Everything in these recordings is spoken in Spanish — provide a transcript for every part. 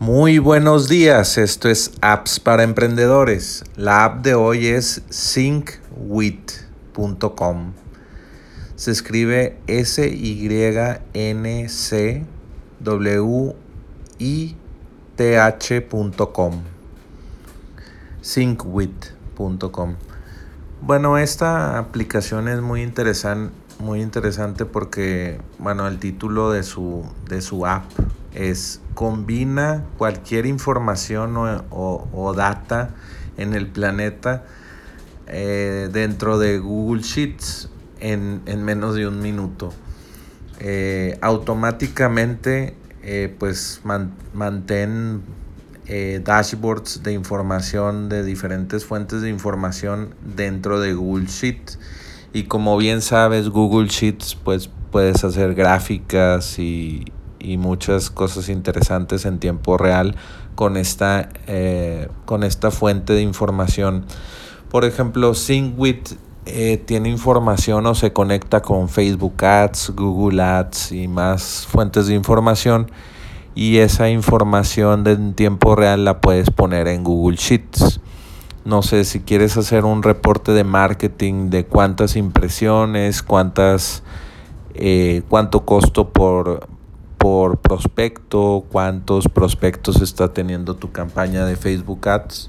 Muy buenos días, esto es Apps para Emprendedores. La app de hoy es syncwith.com. Se escribe S-Y-N-C-W-I-T-H.com. Syncwith.com. Bueno, esta aplicación es muy interesante, muy interesante porque, bueno, el título de su, de su app es combina cualquier información o, data en el planeta eh, dentro de Google Sheets en, menos de un minuto. Eh, automáticamente eh, pues mantén dashboards de información de diferentes fuentes de información dentro de Google Sheets y como bien sabes Google Sheets pues puedes hacer gráficas y, y muchas cosas interesantes en tiempo real con esta, eh, con esta fuente de información. Por ejemplo, SyncWith eh, tiene información o se conecta con Facebook Ads, Google Ads y más fuentes de información. Y esa información de en tiempo real la puedes poner en Google Sheets. No sé si quieres hacer un reporte de marketing de cuántas impresiones, cuántas, eh, cuánto costo por, por prospecto, cuántos prospectos está teniendo tu campaña de Facebook Ads.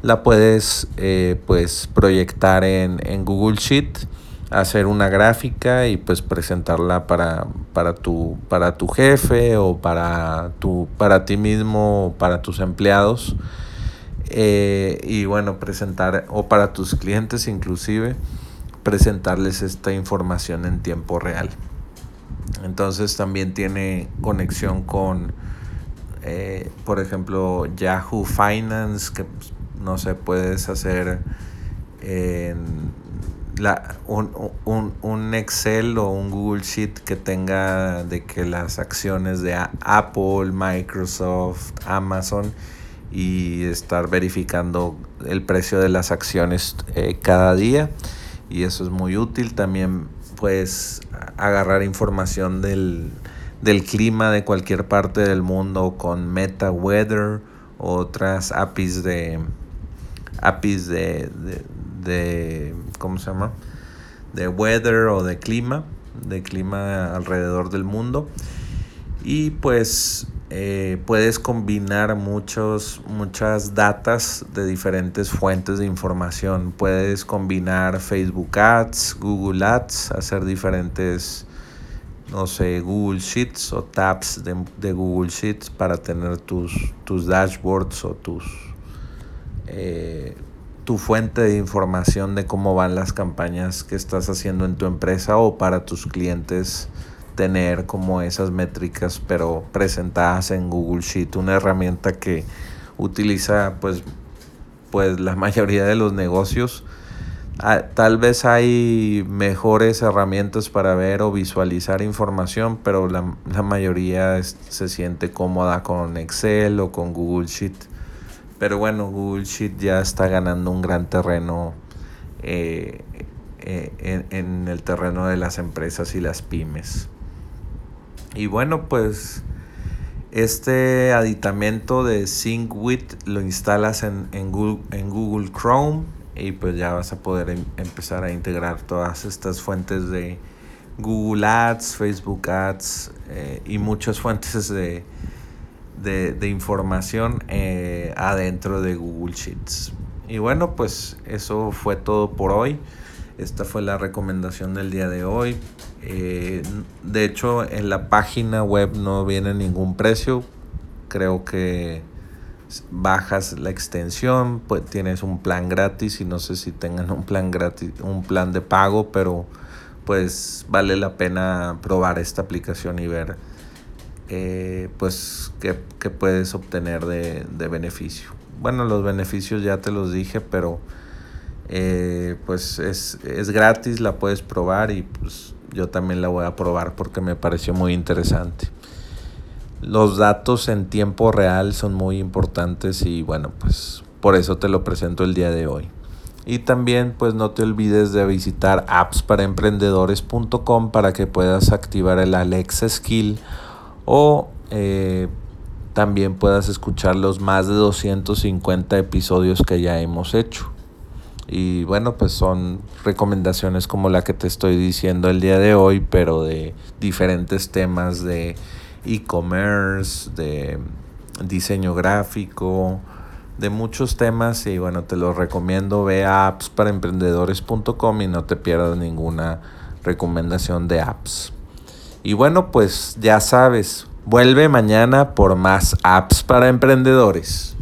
La puedes eh, pues proyectar en, Google Sheet, hacer una gráfica y pues presentarla para, para, tu, para tu jefe o para, tu, para ti mismo o para tus empleados. Eh, y bueno, presentar o para tus clientes inclusive, presentarles esta información en tiempo real. Entonces también tiene conexión con, eh, por ejemplo, Yahoo Finance, que pues, no sé, puedes hacer un, Excel o un Google Sheet que tenga de que las acciones de Apple, Microsoft, Amazon y estar verificando el precio de las acciones eh, cada día. Y eso es muy útil. También puedes agarrar información del, clima de cualquier parte del mundo con Meta Weather otras APIs de APIs de, de, ¿cómo se llama? de weather o de clima de clima alrededor del mundo y pues eh, puedes combinar muchos, muchas datas de diferentes fuentes de información. Puedes combinar Facebook Ads, Google Ads, hacer diferentes, no sé, Google Sheets o tabs de, Google Sheets para tener tus, tus dashboards o tus, eh, tu fuente de información de cómo van las campañas que estás haciendo en tu empresa o para tus clientes tener como esas métricas, pero presentadas en Google Sheet, una herramienta que utiliza pues, pues la mayoría de los negocios. Ah, tal vez hay mejores herramientas para ver o visualizar información, pero la, mayoría se siente cómoda con Excel o con Google Sheet. Pero bueno, Google Sheet ya está ganando un gran terreno eh, eh, en el terreno de las empresas y las pymes. Y bueno, pues este aditamento de SyncWith lo instalas en, Google, en Google Chrome y pues ya vas a poder em, empezar a integrar todas estas fuentes de Google Ads, Facebook Ads eh, y muchas fuentes de, de, información eh, adentro de Google Sheets. Y bueno, pues eso fue todo por hoy. Esta fue la recomendación del día de hoy. Eh, de hecho, en la página web no viene ningún precio. Creo que bajas la extensión, pues tienes un plan gratis y no sé si tengan un plan gratis, un plan de pago, pero pues vale la pena probar esta aplicación y ver eh, pues qué, puedes obtener de, de beneficio. Bueno, los beneficios ya te los dije, pero eh, pues es, gratis, la puedes probar y pues yo también la voy a probar porque me pareció muy interesante. Los datos en tiempo real son muy importantes y bueno, pues por eso te lo presento el día de hoy. Y también pues no te olvides de visitar appsparaemprendedores.com para que puedas activar el Alexa Skill o eh, también puedas escuchar los más de 250 episodios que ya hemos hecho. Y bueno, pues son recomendaciones como la que te estoy diciendo el día de hoy, pero de diferentes temas de e-commerce, de diseño gráfico, de muchos temas y bueno, te los recomiendo, ve a appsparaemprendedores.com y no te pierdas ninguna recomendación de apps. Y bueno, pues ya sabes, vuelve mañana por más apps para emprendedores.